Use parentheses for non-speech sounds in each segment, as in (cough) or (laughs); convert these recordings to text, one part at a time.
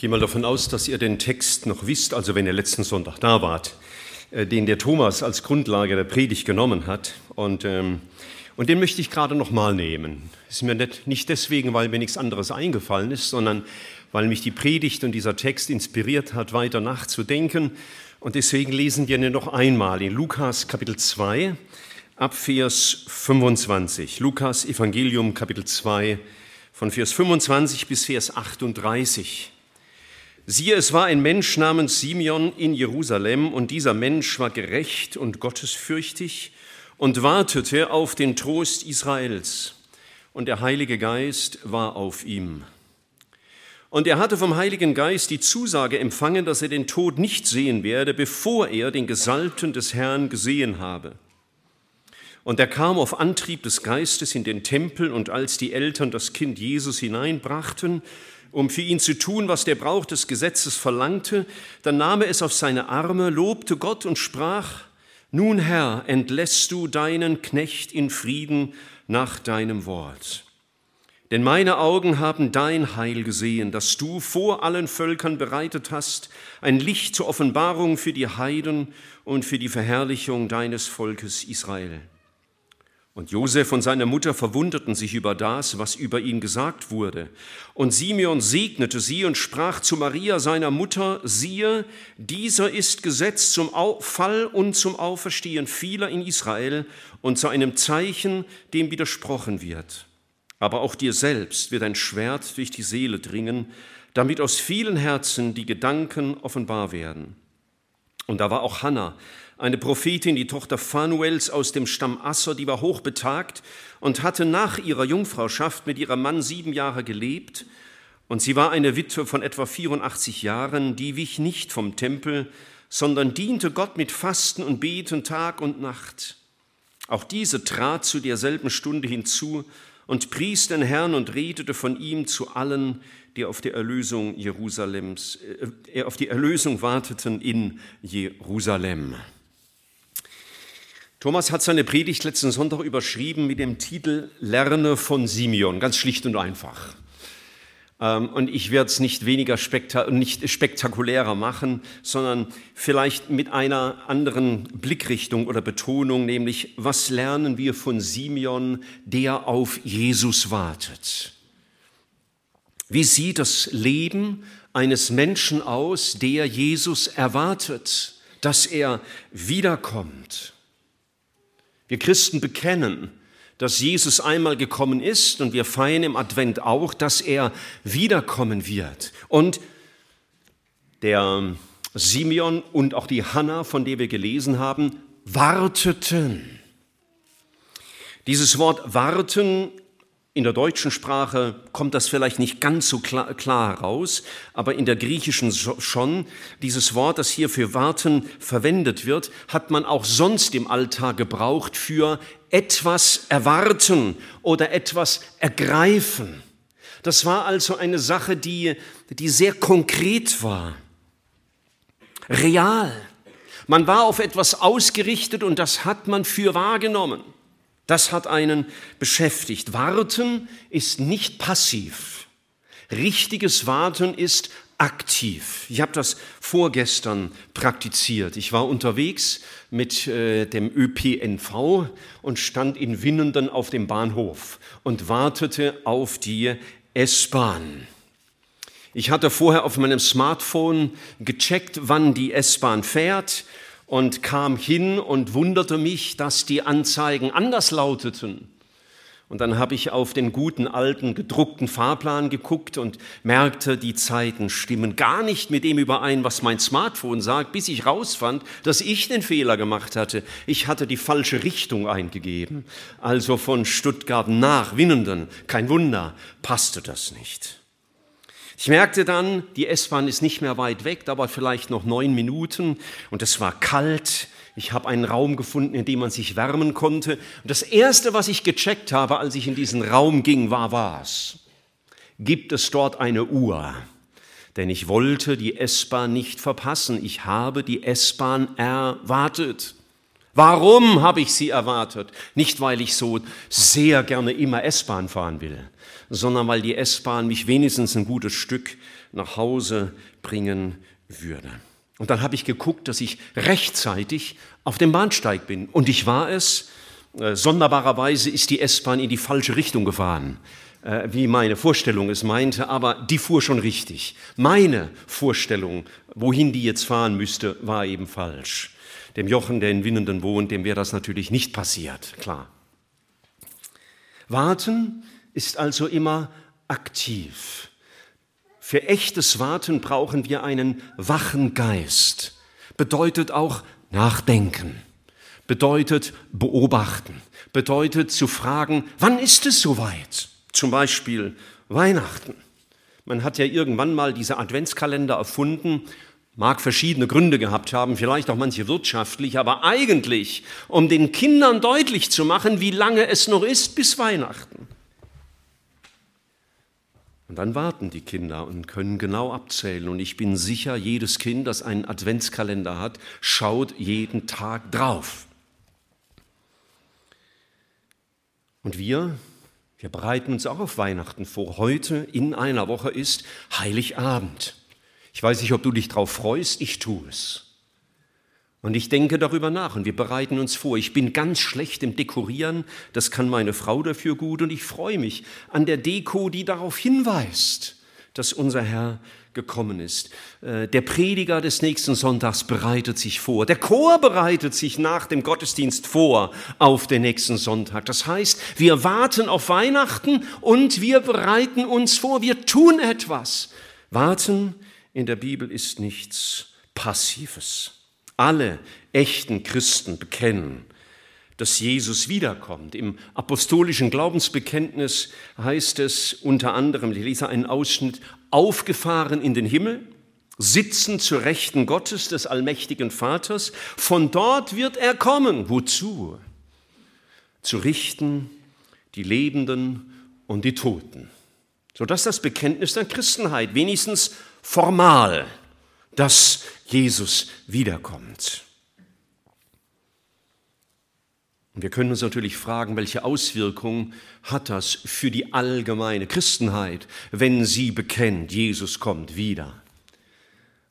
gehe mal davon aus, dass ihr den Text noch wisst, also wenn ihr letzten Sonntag da wart, äh, den der Thomas als Grundlage der Predigt genommen hat. Und, ähm, und den möchte ich gerade noch mal nehmen. Ist mir nicht, nicht deswegen, weil mir nichts anderes eingefallen ist, sondern weil mich die Predigt und dieser Text inspiriert hat, weiter nachzudenken. Und deswegen lesen wir ihn noch einmal in Lukas Kapitel 2 ab Vers 25. Lukas Evangelium Kapitel 2 von Vers 25 bis Vers 38. Siehe, es war ein Mensch namens Simeon in Jerusalem, und dieser Mensch war gerecht und gottesfürchtig und wartete auf den Trost Israels, und der Heilige Geist war auf ihm. Und er hatte vom Heiligen Geist die Zusage empfangen, dass er den Tod nicht sehen werde, bevor er den Gesalbten des Herrn gesehen habe. Und er kam auf Antrieb des Geistes in den Tempel, und als die Eltern das Kind Jesus hineinbrachten, um für ihn zu tun, was der Brauch des Gesetzes verlangte, dann nahm er es auf seine Arme, lobte Gott und sprach, Nun Herr, entlässt du deinen Knecht in Frieden nach deinem Wort. Denn meine Augen haben dein Heil gesehen, das du vor allen Völkern bereitet hast, ein Licht zur Offenbarung für die Heiden und für die Verherrlichung deines Volkes Israel. Und Josef und seine Mutter verwunderten sich über das, was über ihn gesagt wurde. Und Simeon segnete sie und sprach zu Maria, seiner Mutter, siehe, dieser ist gesetzt zum Fall und zum Auferstehen vieler in Israel und zu einem Zeichen, dem widersprochen wird. Aber auch dir selbst wird ein Schwert durch die Seele dringen, damit aus vielen Herzen die Gedanken offenbar werden. Und da war auch Hannah, eine Prophetin, die Tochter Phanuels aus dem Stamm Asser, die war hochbetagt und hatte nach ihrer Jungfrauschaft mit ihrem Mann sieben Jahre gelebt. Und sie war eine Witwe von etwa 84 Jahren, die wich nicht vom Tempel, sondern diente Gott mit Fasten und Beten Tag und Nacht. Auch diese trat zu derselben Stunde hinzu und pries den Herrn und redete von ihm zu allen, die auf die Erlösung Jerusalems, äh, auf die Erlösung warteten in Jerusalem. Thomas hat seine Predigt letzten Sonntag überschrieben mit dem Titel Lerne von Simeon, ganz schlicht und einfach. Ähm, und ich werde es nicht weniger spekta nicht spektakulärer machen, sondern vielleicht mit einer anderen Blickrichtung oder Betonung, nämlich was lernen wir von Simeon, der auf Jesus wartet? Wie sieht das Leben eines Menschen aus, der Jesus erwartet, dass er wiederkommt? Wir Christen bekennen, dass Jesus einmal gekommen ist und wir feiern im Advent auch, dass er wiederkommen wird. Und der Simeon und auch die Hanna, von der wir gelesen haben, warteten. Dieses Wort warten in der deutschen Sprache kommt das vielleicht nicht ganz so klar, klar raus, aber in der griechischen schon. Dieses Wort, das hier für warten verwendet wird, hat man auch sonst im Alltag gebraucht für etwas erwarten oder etwas ergreifen. Das war also eine Sache, die, die sehr konkret war, real. Man war auf etwas ausgerichtet und das hat man für wahrgenommen. Das hat einen beschäftigt. Warten ist nicht passiv. Richtiges Warten ist aktiv. Ich habe das vorgestern praktiziert. Ich war unterwegs mit äh, dem ÖPNV und stand in Winnenden auf dem Bahnhof und wartete auf die S-Bahn. Ich hatte vorher auf meinem Smartphone gecheckt, wann die S-Bahn fährt und kam hin und wunderte mich, dass die Anzeigen anders lauteten. Und dann habe ich auf den guten alten gedruckten Fahrplan geguckt und merkte, die Zeiten stimmen gar nicht mit dem überein, was mein Smartphone sagt, bis ich rausfand, dass ich den Fehler gemacht hatte. Ich hatte die falsche Richtung eingegeben. Also von Stuttgart nach Winnenden. Kein Wunder, passte das nicht. Ich merkte dann, die S-Bahn ist nicht mehr weit weg, da war vielleicht noch neun Minuten und es war kalt. Ich habe einen Raum gefunden, in dem man sich wärmen konnte. Und das Erste, was ich gecheckt habe, als ich in diesen Raum ging, war was? Gibt es dort eine Uhr? Denn ich wollte die S-Bahn nicht verpassen. Ich habe die S-Bahn erwartet. Warum habe ich sie erwartet? Nicht, weil ich so sehr gerne immer S-Bahn fahren will, sondern weil die S-Bahn mich wenigstens ein gutes Stück nach Hause bringen würde. Und dann habe ich geguckt, dass ich rechtzeitig auf dem Bahnsteig bin. Und ich war es. Äh, sonderbarerweise ist die S-Bahn in die falsche Richtung gefahren, äh, wie meine Vorstellung es meinte, aber die fuhr schon richtig. Meine Vorstellung, wohin die jetzt fahren müsste, war eben falsch. Dem Jochen, der in Winnenden wohnt, dem wäre das natürlich nicht passiert, klar. Warten ist also immer aktiv. Für echtes Warten brauchen wir einen wachen Geist. Bedeutet auch nachdenken, bedeutet beobachten, bedeutet zu fragen, wann ist es soweit? Zum Beispiel Weihnachten. Man hat ja irgendwann mal diese Adventskalender erfunden, mag verschiedene Gründe gehabt haben, vielleicht auch manche wirtschaftlich, aber eigentlich, um den Kindern deutlich zu machen, wie lange es noch ist bis Weihnachten. Und dann warten die Kinder und können genau abzählen. Und ich bin sicher, jedes Kind, das einen Adventskalender hat, schaut jeden Tag drauf. Und wir, wir bereiten uns auch auf Weihnachten vor. Heute in einer Woche ist Heiligabend. Ich weiß nicht, ob du dich darauf freust, ich tue es. Und ich denke darüber nach und wir bereiten uns vor. Ich bin ganz schlecht im Dekorieren, das kann meine Frau dafür gut und ich freue mich an der Deko, die darauf hinweist, dass unser Herr gekommen ist. Äh, der Prediger des nächsten Sonntags bereitet sich vor. Der Chor bereitet sich nach dem Gottesdienst vor auf den nächsten Sonntag. Das heißt, wir warten auf Weihnachten und wir bereiten uns vor. Wir tun etwas. Warten in der Bibel ist nichts Passives alle echten Christen bekennen, dass Jesus wiederkommt. Im apostolischen Glaubensbekenntnis heißt es unter anderem, ich lese einen Ausschnitt, aufgefahren in den Himmel, sitzen zur Rechten Gottes, des allmächtigen Vaters. Von dort wird er kommen. Wozu? Zu richten die Lebenden und die Toten. Sodass das Bekenntnis der Christenheit wenigstens formal dass Jesus wiederkommt. Und wir können uns natürlich fragen, welche Auswirkungen hat das für die allgemeine Christenheit, wenn sie bekennt, Jesus kommt wieder.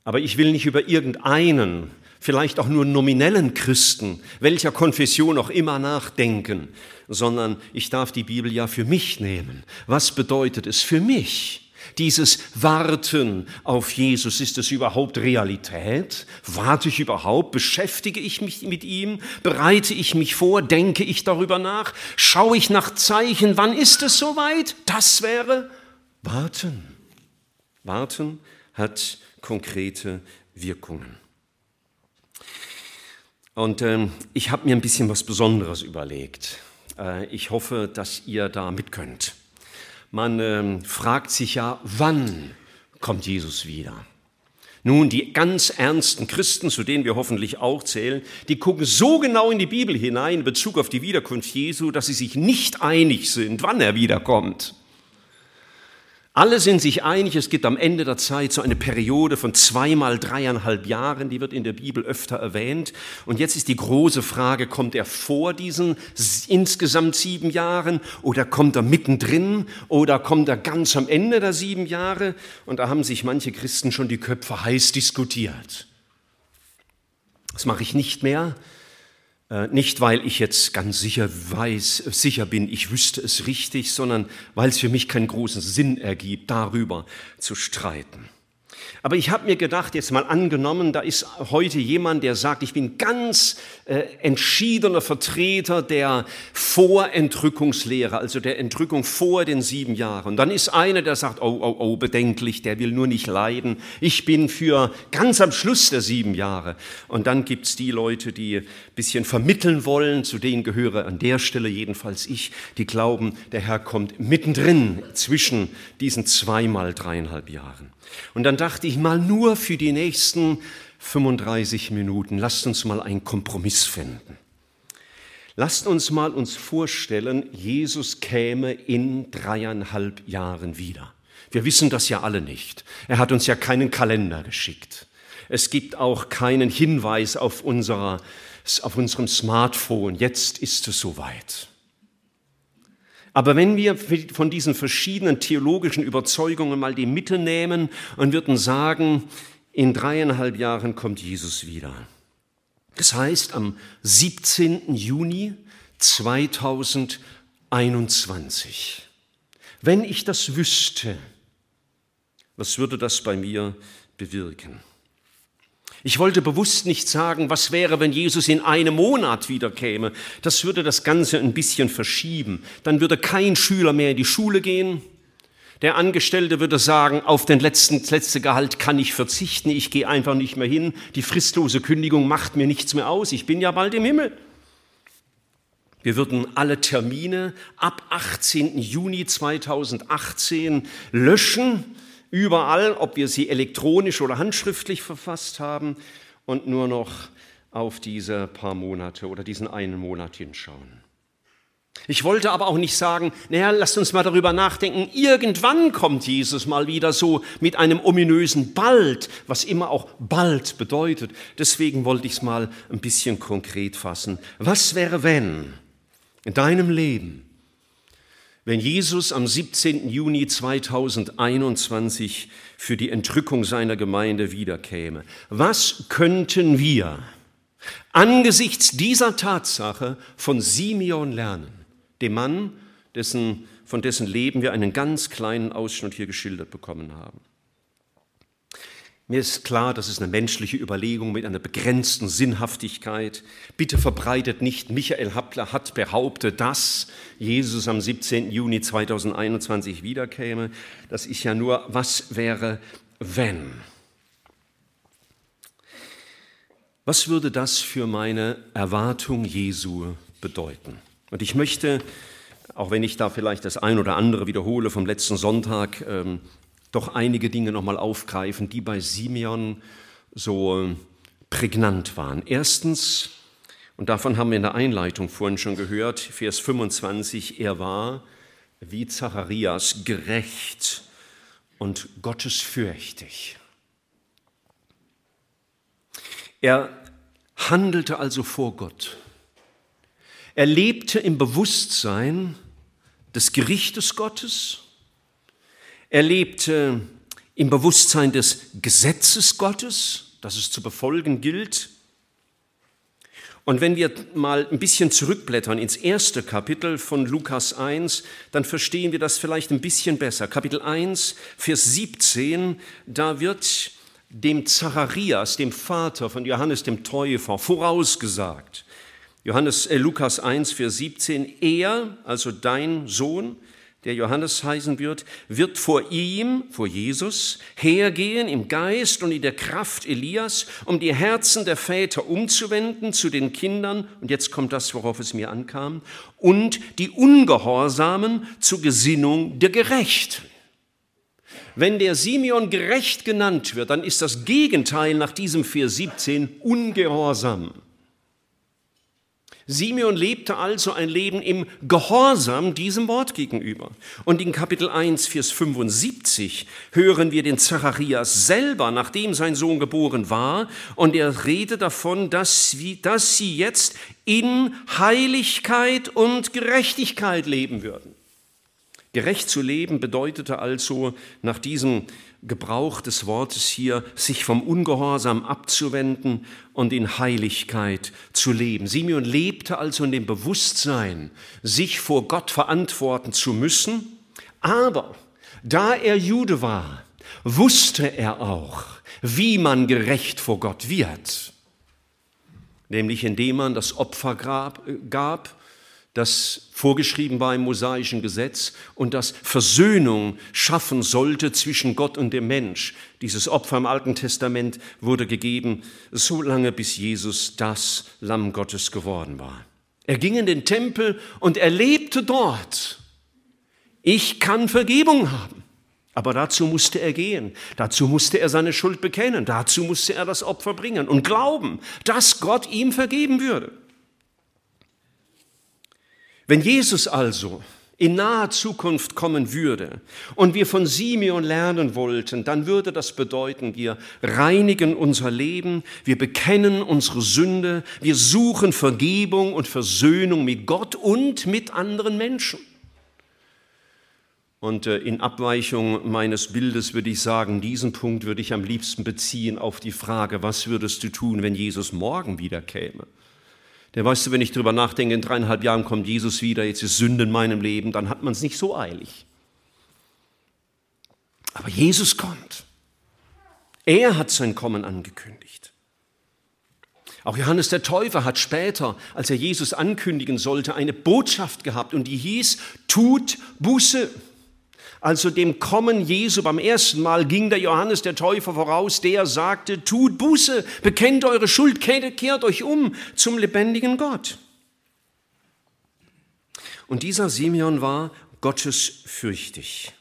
Aber ich will nicht über irgendeinen, vielleicht auch nur nominellen Christen, welcher Konfession auch immer nachdenken, sondern ich darf die Bibel ja für mich nehmen. Was bedeutet es für mich? Dieses Warten auf Jesus, ist es überhaupt Realität? Warte ich überhaupt? Beschäftige ich mich mit ihm? Bereite ich mich vor? Denke ich darüber nach? Schaue ich nach Zeichen? Wann ist es soweit? Das wäre Warten. Warten hat konkrete Wirkungen. Und äh, ich habe mir ein bisschen was Besonderes überlegt. Äh, ich hoffe, dass ihr da mit könnt. Man ähm, fragt sich ja, wann kommt Jesus wieder? Nun, die ganz ernsten Christen, zu denen wir hoffentlich auch zählen, die gucken so genau in die Bibel hinein in Bezug auf die Wiederkunft Jesu, dass sie sich nicht einig sind, wann er wiederkommt. Alle sind sich einig, es gibt am Ende der Zeit so eine Periode von zweimal dreieinhalb Jahren, die wird in der Bibel öfter erwähnt. Und jetzt ist die große Frage, kommt er vor diesen insgesamt sieben Jahren oder kommt er mittendrin oder kommt er ganz am Ende der sieben Jahre? Und da haben sich manche Christen schon die Köpfe heiß diskutiert. Das mache ich nicht mehr, nicht, weil ich jetzt ganz sicher weiß, sicher bin, ich wüsste es richtig, sondern weil es für mich keinen großen Sinn ergibt, darüber zu streiten. Aber ich habe mir gedacht, jetzt mal angenommen, da ist heute jemand, der sagt, ich bin ganz äh, entschiedener Vertreter der Vorentrückungslehre, also der Entrückung vor den sieben Jahren. Dann ist einer, der sagt, oh, oh, oh, bedenklich, der will nur nicht leiden. Ich bin für ganz am Schluss der sieben Jahre. Und dann gibt's die Leute, die ein bisschen vermitteln wollen, zu denen gehöre an der Stelle jedenfalls ich, die glauben, der Herr kommt mittendrin zwischen diesen zweimal dreieinhalb Jahren. Und dann dachte ich mal, nur für die nächsten 35 Minuten, lasst uns mal einen Kompromiss finden. Lasst uns mal uns vorstellen, Jesus käme in dreieinhalb Jahren wieder. Wir wissen das ja alle nicht. Er hat uns ja keinen Kalender geschickt. Es gibt auch keinen Hinweis auf, unserer, auf unserem Smartphone. Jetzt ist es soweit. Aber wenn wir von diesen verschiedenen theologischen Überzeugungen mal die Mitte nehmen und würden sagen, in dreieinhalb Jahren kommt Jesus wieder. Das heißt, am 17. Juni 2021. Wenn ich das wüsste, was würde das bei mir bewirken? Ich wollte bewusst nicht sagen, was wäre, wenn Jesus in einem Monat wiederkäme. Das würde das Ganze ein bisschen verschieben. Dann würde kein Schüler mehr in die Schule gehen. Der Angestellte würde sagen, auf den letzten, letzte Gehalt kann ich verzichten, ich gehe einfach nicht mehr hin. Die fristlose Kündigung macht mir nichts mehr aus, ich bin ja bald im Himmel. Wir würden alle Termine ab 18. Juni 2018 löschen überall, ob wir sie elektronisch oder handschriftlich verfasst haben und nur noch auf diese paar Monate oder diesen einen Monat hinschauen. Ich wollte aber auch nicht sagen, naja, lasst uns mal darüber nachdenken, irgendwann kommt Jesus mal wieder so mit einem ominösen bald, was immer auch bald bedeutet. Deswegen wollte ich es mal ein bisschen konkret fassen. Was wäre, wenn in deinem Leben wenn Jesus am 17. Juni 2021 für die Entrückung seiner Gemeinde wiederkäme. Was könnten wir angesichts dieser Tatsache von Simeon lernen, dem Mann, dessen, von dessen Leben wir einen ganz kleinen Ausschnitt hier geschildert bekommen haben? Mir ist klar, das ist eine menschliche Überlegung mit einer begrenzten Sinnhaftigkeit. Bitte verbreitet nicht, Michael Happler hat behauptet, dass Jesus am 17. Juni 2021 wiederkäme. Das ist ja nur, was wäre, wenn? Was würde das für meine Erwartung Jesu bedeuten? Und ich möchte, auch wenn ich da vielleicht das ein oder andere wiederhole vom letzten Sonntag, ähm, doch einige Dinge nochmal aufgreifen, die bei Simeon so äh, prägnant waren. Erstens, und davon haben wir in der Einleitung vorhin schon gehört, Vers 25, er war wie Zacharias gerecht und gottesfürchtig. Er handelte also vor Gott. Er lebte im Bewusstsein des Gerichtes Gottes er lebte im Bewusstsein des Gesetzes Gottes, das es zu befolgen gilt. Und wenn wir mal ein bisschen zurückblättern ins erste Kapitel von Lukas 1, dann verstehen wir das vielleicht ein bisschen besser. Kapitel 1, Vers 17, da wird dem Zacharias, dem Vater von Johannes dem Täufer, vorausgesagt. Johannes, äh, Lukas 1, Vers 17, er, also dein Sohn, der Johannes heißen wird, wird vor ihm, vor Jesus, hergehen im Geist und in der Kraft Elias, um die Herzen der Väter umzuwenden zu den Kindern, und jetzt kommt das, worauf es mir ankam, und die Ungehorsamen zur Gesinnung der Gerechten. Wenn der Simeon gerecht genannt wird, dann ist das Gegenteil nach diesem Vers 17 ungehorsam. Simeon lebte also ein Leben im Gehorsam diesem Wort gegenüber. Und in Kapitel 1, Vers 75 hören wir den Zacharias selber, nachdem sein Sohn geboren war, und er redet davon, dass, dass sie jetzt in Heiligkeit und Gerechtigkeit leben würden. Gerecht zu leben bedeutete also nach diesem Gebrauch des Wortes hier, sich vom Ungehorsam abzuwenden und in Heiligkeit zu leben. Simeon lebte also in dem Bewusstsein, sich vor Gott verantworten zu müssen, aber da er Jude war, wusste er auch, wie man gerecht vor Gott wird, nämlich indem man das Opfer gab das vorgeschrieben war im mosaischen Gesetz und das Versöhnung schaffen sollte zwischen Gott und dem Mensch. Dieses Opfer im Alten Testament wurde gegeben, so lange bis Jesus das Lamm Gottes geworden war. Er ging in den Tempel und erlebte dort, ich kann Vergebung haben. Aber dazu musste er gehen, dazu musste er seine Schuld bekennen, dazu musste er das Opfer bringen und glauben, dass Gott ihm vergeben würde. Wenn Jesus also in naher Zukunft kommen würde und wir von Simeon lernen wollten, dann würde das bedeuten, wir reinigen unser Leben, wir bekennen unsere Sünde, wir suchen Vergebung und Versöhnung mit Gott und mit anderen Menschen. Und äh, in Abweichung meines Bildes würde ich sagen, diesen Punkt würde ich am liebsten beziehen auf die Frage, was würdest du tun, wenn Jesus morgen wieder käme? Der weißt du, wenn ich darüber nachdenke, in dreieinhalb Jahren kommt Jesus wieder, jetzt ist Sünde in meinem Leben, dann hat man es nicht so eilig. Aber Jesus kommt. Er hat sein Kommen angekündigt. Auch Johannes der Täufer hat später, als er Jesus ankündigen sollte, eine Botschaft gehabt und die hieß, tut Buße. Also dem Kommen Jesu beim ersten Mal ging der Johannes der Täufer voraus, der sagte, tut Buße, bekennt eure Schuld, kehrt euch um zum lebendigen Gott. Und dieser Simeon war gottesfürchtig.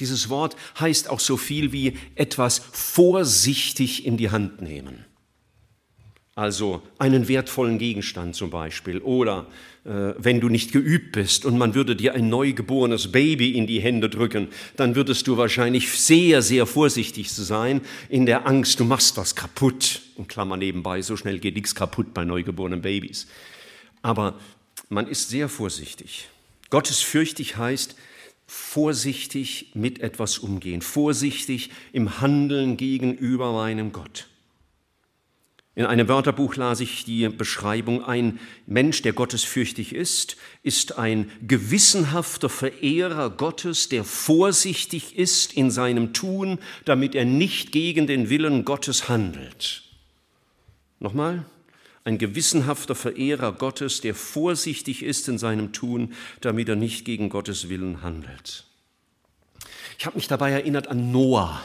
Dieses Wort heißt auch so viel wie etwas vorsichtig in die Hand nehmen. Also einen wertvollen Gegenstand zum Beispiel. Oder wenn du nicht geübt bist und man würde dir ein neugeborenes Baby in die Hände drücken, dann würdest du wahrscheinlich sehr, sehr vorsichtig sein in der Angst, du machst was kaputt. In Klammer nebenbei, so schnell geht nichts kaputt bei neugeborenen Babys. Aber man ist sehr vorsichtig. Gottesfürchtig heißt, vorsichtig mit etwas umgehen, vorsichtig im Handeln gegenüber meinem Gott. In einem Wörterbuch las ich die Beschreibung, ein Mensch, der gottesfürchtig ist, ist ein gewissenhafter Verehrer Gottes, der vorsichtig ist in seinem Tun, damit er nicht gegen den Willen Gottes handelt. Nochmal, ein gewissenhafter Verehrer Gottes, der vorsichtig ist in seinem Tun, damit er nicht gegen Gottes Willen handelt. Ich habe mich dabei erinnert an Noah.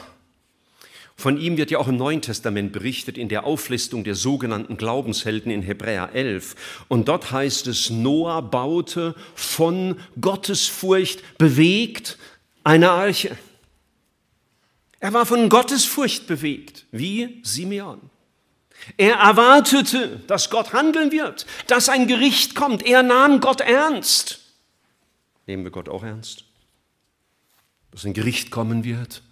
Von ihm wird ja auch im Neuen Testament berichtet in der Auflistung der sogenannten Glaubenshelden in Hebräer 11. Und dort heißt es, Noah baute von Gottesfurcht bewegt eine Arche. Er war von Gottesfurcht bewegt, wie Simeon. Er erwartete, dass Gott handeln wird, dass ein Gericht kommt. Er nahm Gott ernst. Nehmen wir Gott auch ernst? Dass ein Gericht kommen wird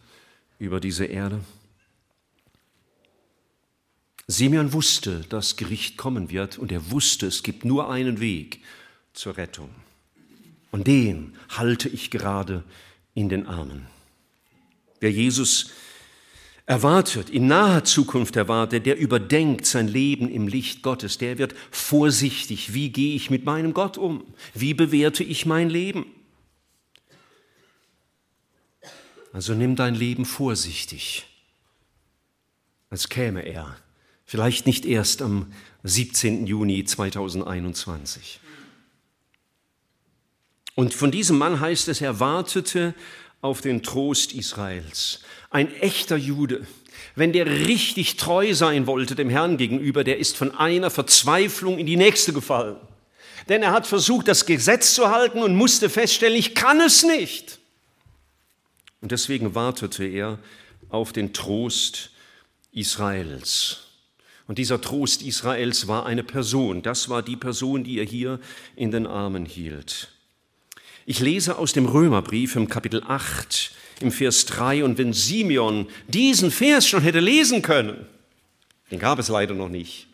über diese Erde? Simeon wusste, dass Gericht kommen wird und er wusste, es gibt nur einen Weg zur Rettung. Und den halte ich gerade in den Armen. Wer Jesus erwartet, in naher Zukunft erwartet, der überdenkt sein Leben im Licht Gottes, der wird vorsichtig, wie gehe ich mit meinem Gott um? Wie bewerte ich mein Leben? Also nimm dein Leben vorsichtig, als käme er Vielleicht nicht erst am 17. Juni 2021. Und von diesem Mann heißt es, er wartete auf den Trost Israels. Ein echter Jude. Wenn der richtig treu sein wollte dem Herrn gegenüber, der ist von einer Verzweiflung in die nächste gefallen. Denn er hat versucht, das Gesetz zu halten und musste feststellen, ich kann es nicht. Und deswegen wartete er auf den Trost Israels. Und dieser Trost Israels war eine Person. Das war die Person, die er hier in den Armen hielt. Ich lese aus dem Römerbrief im Kapitel 8 im Vers 3 und wenn Simeon diesen Vers schon hätte lesen können, den gab es leider noch nicht,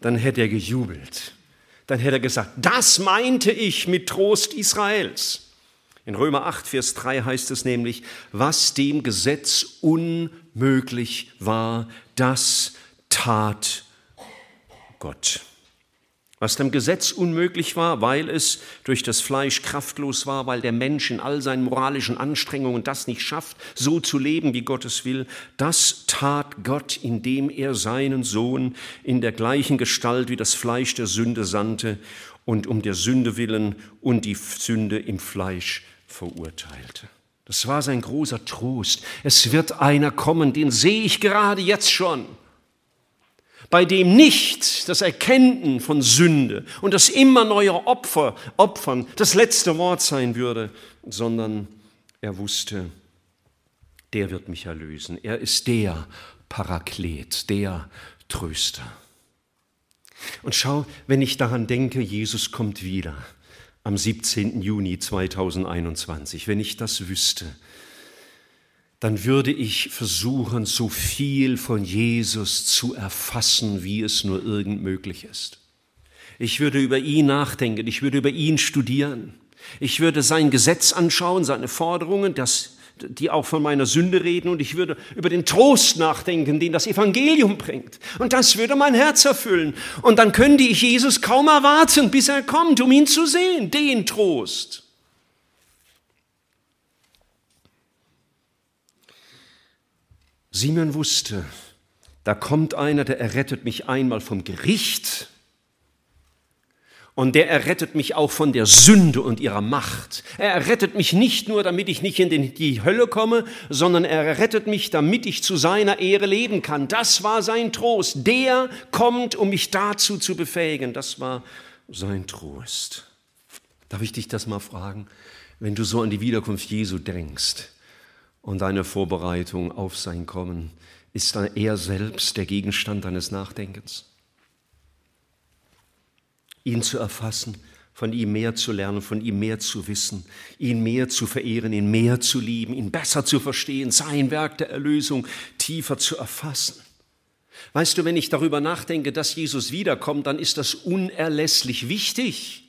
dann hätte er gejubelt. Dann hätte er gesagt, das meinte ich mit Trost Israels. In Römer 8, Vers 3 heißt es nämlich, was dem Gesetz unmöglich war, das tat Gott. Was dem Gesetz unmöglich war, weil es durch das Fleisch kraftlos war, weil der Mensch in all seinen moralischen Anstrengungen das nicht schafft, so zu leben, wie Gott es will, das tat Gott, indem er seinen Sohn in der gleichen Gestalt wie das Fleisch der Sünde sandte und um der Sünde willen und die Sünde im Fleisch verurteilte. Das war sein großer Trost. Es wird einer kommen, den sehe ich gerade jetzt schon bei dem nicht das Erkennen von Sünde und das immer neue Opfer, Opfern das letzte Wort sein würde, sondern er wusste, der wird mich erlösen. Er ist der Paraklet, der Tröster. Und schau, wenn ich daran denke, Jesus kommt wieder am 17. Juni 2021, wenn ich das wüsste, dann würde ich versuchen, so viel von Jesus zu erfassen, wie es nur irgend möglich ist. Ich würde über ihn nachdenken, ich würde über ihn studieren. Ich würde sein Gesetz anschauen, seine Forderungen, das, die auch von meiner Sünde reden und ich würde über den Trost nachdenken, den das Evangelium bringt. Und das würde mein Herz erfüllen. Und dann könnte ich Jesus kaum erwarten, bis er kommt, um ihn zu sehen, den Trost. Simon wusste, da kommt einer, der errettet mich einmal vom Gericht und der errettet mich auch von der Sünde und ihrer Macht. Er errettet mich nicht nur, damit ich nicht in die Hölle komme, sondern er errettet mich, damit ich zu seiner Ehre leben kann. Das war sein Trost. Der kommt, um mich dazu zu befähigen. Das war sein Trost. Darf ich dich das mal fragen? Wenn du so an die Wiederkunft Jesu denkst und deine Vorbereitung auf sein Kommen, ist dann er selbst der Gegenstand deines Nachdenkens? ihn zu erfassen, von ihm mehr zu lernen, von ihm mehr zu wissen, ihn mehr zu verehren, ihn mehr zu lieben, ihn besser zu verstehen, sein Werk der Erlösung tiefer zu erfassen. Weißt du, wenn ich darüber nachdenke, dass Jesus wiederkommt, dann ist das unerlässlich wichtig.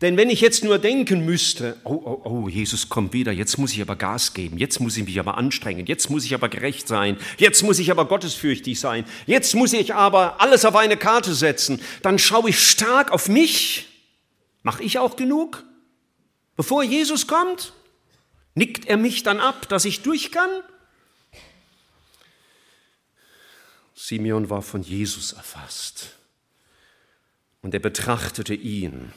Denn wenn ich jetzt nur denken müsste, oh, oh, oh, Jesus kommt wieder, jetzt muss ich aber Gas geben, jetzt muss ich mich aber anstrengen, jetzt muss ich aber gerecht sein, jetzt muss ich aber gottesfürchtig sein, jetzt muss ich aber alles auf eine Karte setzen, dann schaue ich stark auf mich. Mache ich auch genug? Bevor Jesus kommt, nickt er mich dann ab, dass ich durch kann? Simeon war von Jesus erfasst. Und er betrachtete ihn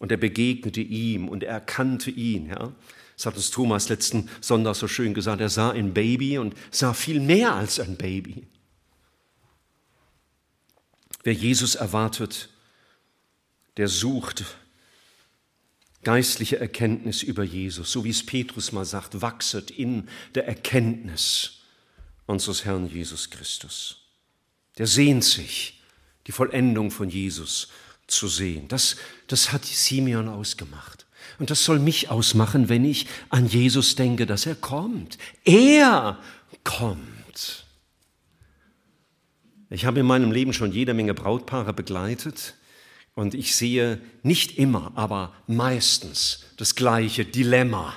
und er begegnete ihm und er erkannte ihn. Ja? Das hat uns Thomas letzten Sonntag so schön gesagt. Er sah ein Baby und sah viel mehr als ein Baby. Wer Jesus erwartet, der sucht geistliche Erkenntnis über Jesus, so wie es Petrus mal sagt, wachset in der Erkenntnis unseres Herrn Jesus Christus. Der sehnt sich die Vollendung von Jesus zu sehen. Das, das hat Simeon ausgemacht. Und das soll mich ausmachen, wenn ich an Jesus denke, dass er kommt. Er kommt. Ich habe in meinem Leben schon jede Menge Brautpaare begleitet und ich sehe nicht immer, aber meistens das gleiche Dilemma.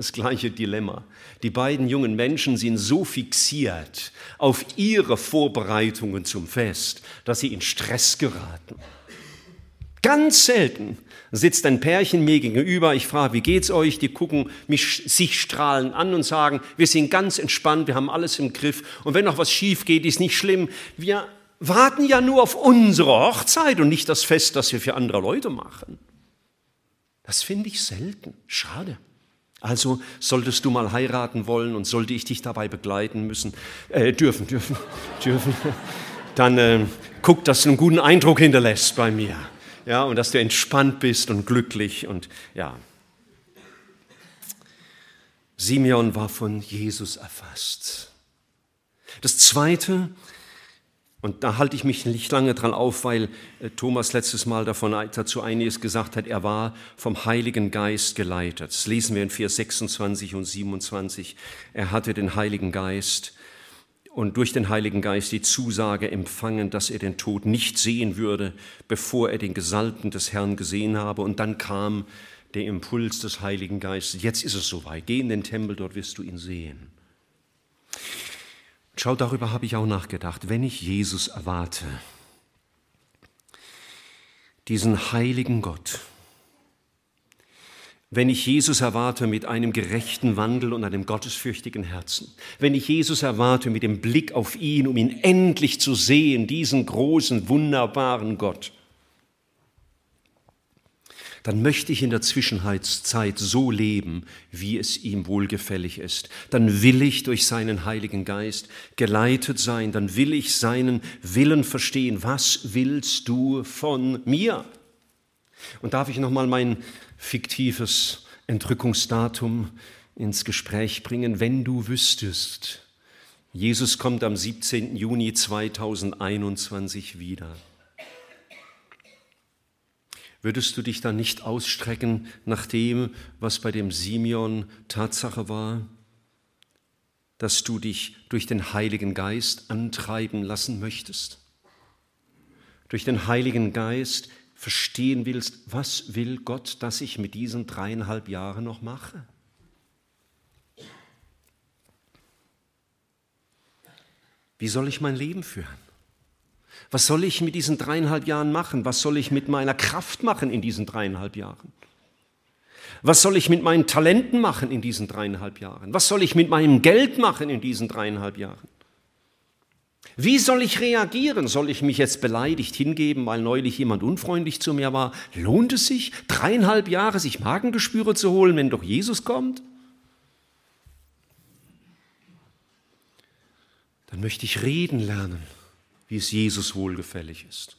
Das gleiche Dilemma. Die beiden jungen Menschen sind so fixiert auf ihre Vorbereitungen zum Fest, dass sie in Stress geraten. Ganz selten sitzt ein Pärchen mir gegenüber, ich frage, wie geht's euch? Die gucken mich sich strahlen an und sagen, wir sind ganz entspannt, wir haben alles im Griff und wenn noch was schief geht, ist nicht schlimm. Wir warten ja nur auf unsere Hochzeit und nicht das Fest, das wir für andere Leute machen. Das finde ich selten. Schade. Also solltest du mal heiraten wollen und sollte ich dich dabei begleiten müssen, äh, dürfen, dürfen, (laughs) dürfen, dann äh, guck, dass du einen guten Eindruck hinterlässt bei mir ja, und dass du entspannt bist und glücklich und ja. Simeon war von Jesus erfasst. Das Zweite, und da halte ich mich nicht lange dran auf, weil äh, Thomas letztes Mal davon dazu einiges gesagt hat, er war vom Heiligen Geist geleitet. Das lesen wir in Vers 26 und 27. Er hatte den Heiligen Geist und durch den Heiligen Geist die Zusage empfangen, dass er den Tod nicht sehen würde, bevor er den Gesalbten des Herrn gesehen habe. Und dann kam der Impuls des Heiligen Geistes. Jetzt ist es soweit. Geh in den Tempel, dort wirst du ihn sehen. Schau, darüber habe ich auch nachgedacht. Wenn ich Jesus erwarte, diesen heiligen Gott, wenn ich Jesus erwarte mit einem gerechten Wandel und einem gottesfürchtigen Herzen, wenn ich Jesus erwarte mit dem Blick auf ihn, um ihn endlich zu sehen, diesen großen, wunderbaren Gott, dann möchte ich in der Zwischenheitszeit so leben, wie es ihm wohlgefällig ist. Dann will ich durch seinen Heiligen Geist geleitet sein, dann will ich seinen Willen verstehen. Was willst du von mir? Und darf ich noch mal mein fiktives Entrückungsdatum ins Gespräch bringen, wenn du wüsstest, Jesus kommt am 17. Juni 2021 wieder. Würdest du dich dann nicht ausstrecken nach dem, was bei dem Simeon Tatsache war, dass du dich durch den Heiligen Geist antreiben lassen möchtest? Durch den Heiligen Geist verstehen willst, was will Gott, dass ich mit diesen dreieinhalb Jahren noch mache? Wie soll ich mein Leben führen? Was soll ich mit diesen dreieinhalb Jahren machen? Was soll ich mit meiner Kraft machen in diesen dreieinhalb Jahren? Was soll ich mit meinen Talenten machen in diesen dreieinhalb Jahren? Was soll ich mit meinem Geld machen in diesen dreieinhalb Jahren? Wie soll ich reagieren? Soll ich mich jetzt beleidigt hingeben, weil neulich jemand unfreundlich zu mir war? Lohnt es sich, dreieinhalb Jahre sich Magengeschwüre zu holen, wenn doch Jesus kommt? Dann möchte ich reden lernen, wie es Jesus wohlgefällig ist.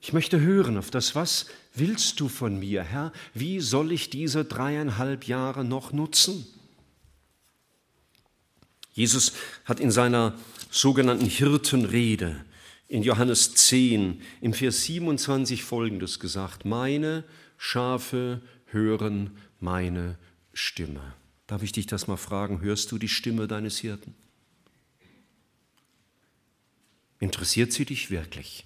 Ich möchte hören auf das, was willst du von mir, Herr? Wie soll ich diese dreieinhalb Jahre noch nutzen? Jesus hat in seiner sogenannten Hirtenrede in Johannes 10 im Vers 27 folgendes gesagt, meine Schafe hören meine Stimme. Darf ich dich das mal fragen, hörst du die Stimme deines Hirten? Interessiert sie dich wirklich?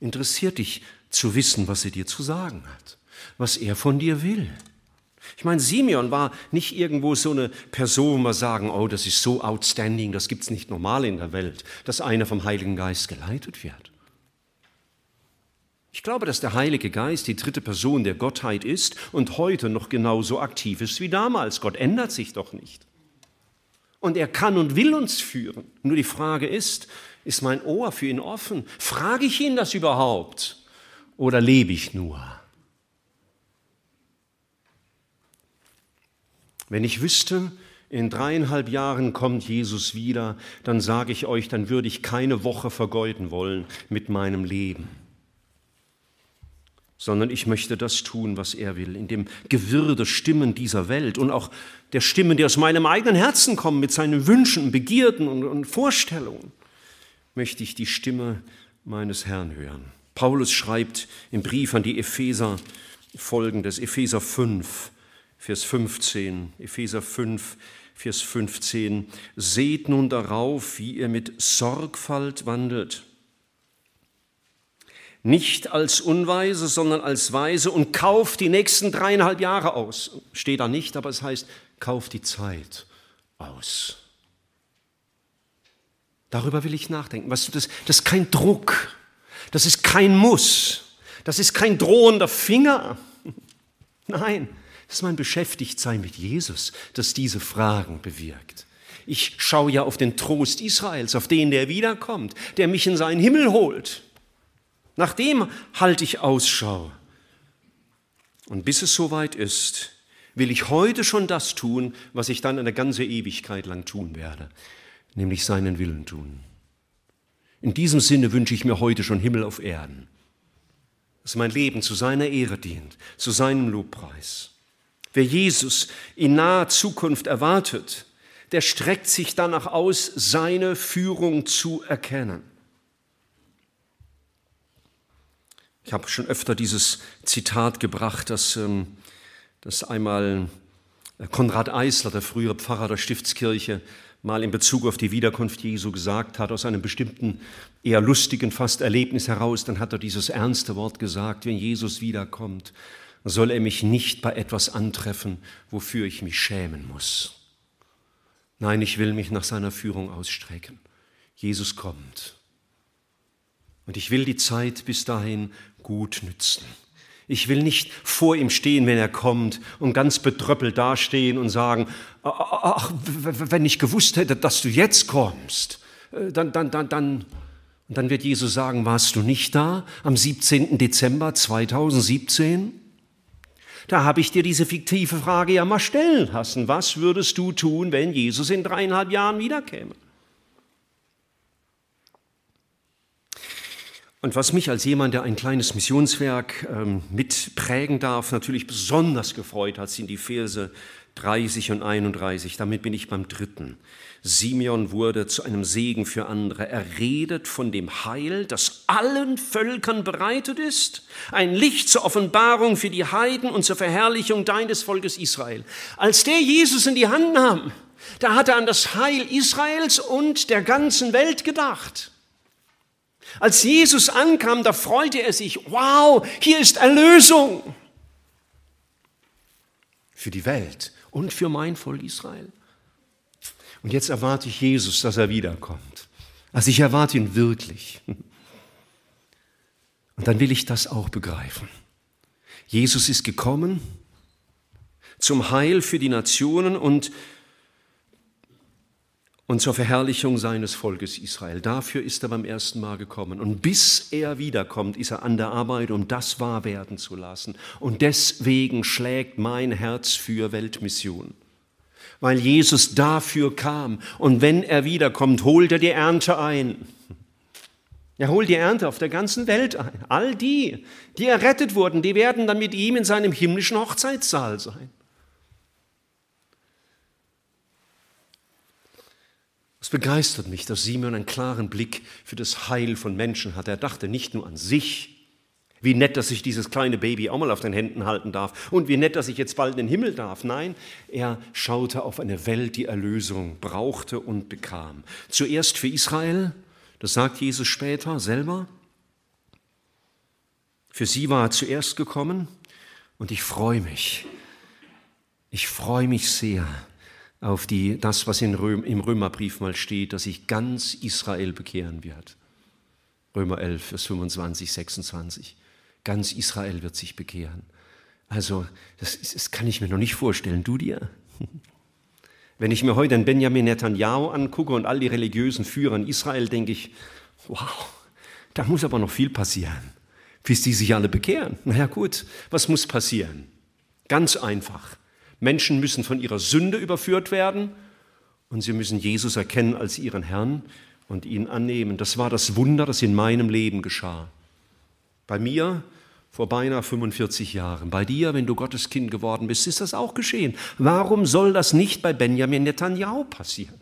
Interessiert dich zu wissen, was er dir zu sagen hat, was er von dir will? Ich meine, Simeon war nicht irgendwo so eine Person, wo wir sagen, oh, das ist so outstanding, das gibt es nicht normal in der Welt, dass einer vom Heiligen Geist geleitet wird. Ich glaube, dass der Heilige Geist die dritte Person der Gottheit ist und heute noch genauso aktiv ist wie damals. Gott ändert sich doch nicht. Und er kann und will uns führen. Nur die Frage ist, ist mein Ohr für ihn offen? Frage ich ihn das überhaupt? Oder lebe ich nur? Wenn ich wüsste, in dreieinhalb Jahren kommt Jesus wieder, dann sage ich euch, dann würde ich keine Woche vergeuden wollen mit meinem Leben, sondern ich möchte das tun, was er will, in dem Gewirr der Stimmen dieser Welt und auch der Stimmen, die aus meinem eigenen Herzen kommen, mit seinen Wünschen, Begierden und, und Vorstellungen, möchte ich die Stimme meines Herrn hören. Paulus schreibt im Brief an die Epheser folgendes, Epheser 5, Vers 15, Epheser 5, Vers 15. Seht nun darauf, wie ihr mit Sorgfalt wandelt. Nicht als Unweise, sondern als Weise und kauft die nächsten dreieinhalb Jahre aus. Steht da nicht, aber es heißt, kauft die Zeit aus. Darüber will ich nachdenken. Weißt du, das, das ist kein Druck, das ist kein Muss, das ist kein drohender Finger. (laughs) Nein, das ist mein Beschäftigtsein mit Jesus, das diese Fragen bewirkt. Ich schaue ja auf den Trost Israels, auf den, der wiederkommt, der mich in seinen Himmel holt. Nach dem halte ich Ausschau. Und bis es soweit ist, will ich heute schon das tun, was ich dann eine ganze Ewigkeit lang tun werde, nämlich seinen Willen tun. In diesem Sinne wünsche ich mir heute schon Himmel auf Erden, dass mein Leben zu seiner Ehre dient, zu seinem Lobpreis. Wer Jesus in naher Zukunft erwartet, der streckt sich danach aus, seine Führung zu erkennen. Ich habe schon öfter dieses Zitat gebracht, das, ähm, das einmal Konrad Eisler, der frühere Pfarrer der Stiftskirche, mal in Bezug auf die Wiederkunft Jesu gesagt hat, aus einem bestimmten, eher lustigen fast Erlebnis heraus, dann hat er dieses ernste Wort gesagt, wenn Jesus wiederkommt, soll er mich nicht bei etwas antreffen, wofür ich mich schämen muss. Nein, ich will mich nach seiner Führung ausstrecken. Jesus kommt. Und ich will die Zeit bis dahin gut nützen. Ich will nicht vor ihm stehen, wenn er kommt und ganz betröppelt dastehen und sagen, ach, wenn ich gewusst hätte, dass du jetzt kommst, äh, dann, dann, dann, dann. Und dann wird Jesus sagen, warst du nicht da am 17. Dezember 2017? Da habe ich dir diese fiktive Frage ja mal stellen lassen. Was würdest du tun, wenn Jesus in dreieinhalb Jahren wiederkäme? Und was mich als jemand, der ein kleines Missionswerk ähm, mitprägen darf, natürlich besonders gefreut hat, sind die Verse 30 und 31. Damit bin ich beim dritten. Simeon wurde zu einem Segen für andere. Er redet von dem Heil, das allen Völkern bereitet ist, ein Licht zur Offenbarung für die Heiden und zur Verherrlichung deines Volkes Israel. Als der Jesus in die Hand nahm, da hat er an das Heil Israels und der ganzen Welt gedacht. Als Jesus ankam, da freute er sich, wow, hier ist Erlösung für die Welt und für mein Volk Israel. Und jetzt erwarte ich Jesus, dass er wiederkommt. Also ich erwarte ihn wirklich. Und dann will ich das auch begreifen. Jesus ist gekommen zum Heil für die Nationen und und zur Verherrlichung seines Volkes Israel. Dafür ist er beim ersten Mal gekommen. Und bis er wiederkommt, ist er an der Arbeit, um das wahr werden zu lassen. Und deswegen schlägt mein Herz für Weltmission. Weil Jesus dafür kam. Und wenn er wiederkommt, holt er die Ernte ein. Er holt die Ernte auf der ganzen Welt ein. All die, die errettet wurden, die werden dann mit ihm in seinem himmlischen Hochzeitssaal sein. Es begeistert mich, dass Simon einen klaren Blick für das Heil von Menschen hat. Er dachte nicht nur an sich, wie nett, dass ich dieses kleine Baby auch mal auf den Händen halten darf und wie nett, dass ich jetzt bald in den Himmel darf. Nein, er schaute auf eine Welt, die Erlösung brauchte und bekam. Zuerst für Israel, das sagt Jesus später selber. Für sie war er zuerst gekommen und ich freue mich. Ich freue mich sehr auf die, das, was in Röm, im Römerbrief mal steht, dass sich ganz Israel bekehren wird. Römer 11, Vers 25, 26. Ganz Israel wird sich bekehren. Also, das, das kann ich mir noch nicht vorstellen. Du dir? (laughs) Wenn ich mir heute einen Benjamin Netanyahu angucke und all die religiösen Führer in Israel, denke ich, wow, da muss aber noch viel passieren, bis die sich alle bekehren. Na ja, gut, was muss passieren? Ganz einfach. Menschen müssen von ihrer Sünde überführt werden und sie müssen Jesus erkennen als ihren Herrn und ihn annehmen. Das war das Wunder, das in meinem Leben geschah. Bei mir vor beinahe 45 Jahren. Bei dir, wenn du Gottes Kind geworden bist, ist das auch geschehen. Warum soll das nicht bei Benjamin Netanyahu passieren?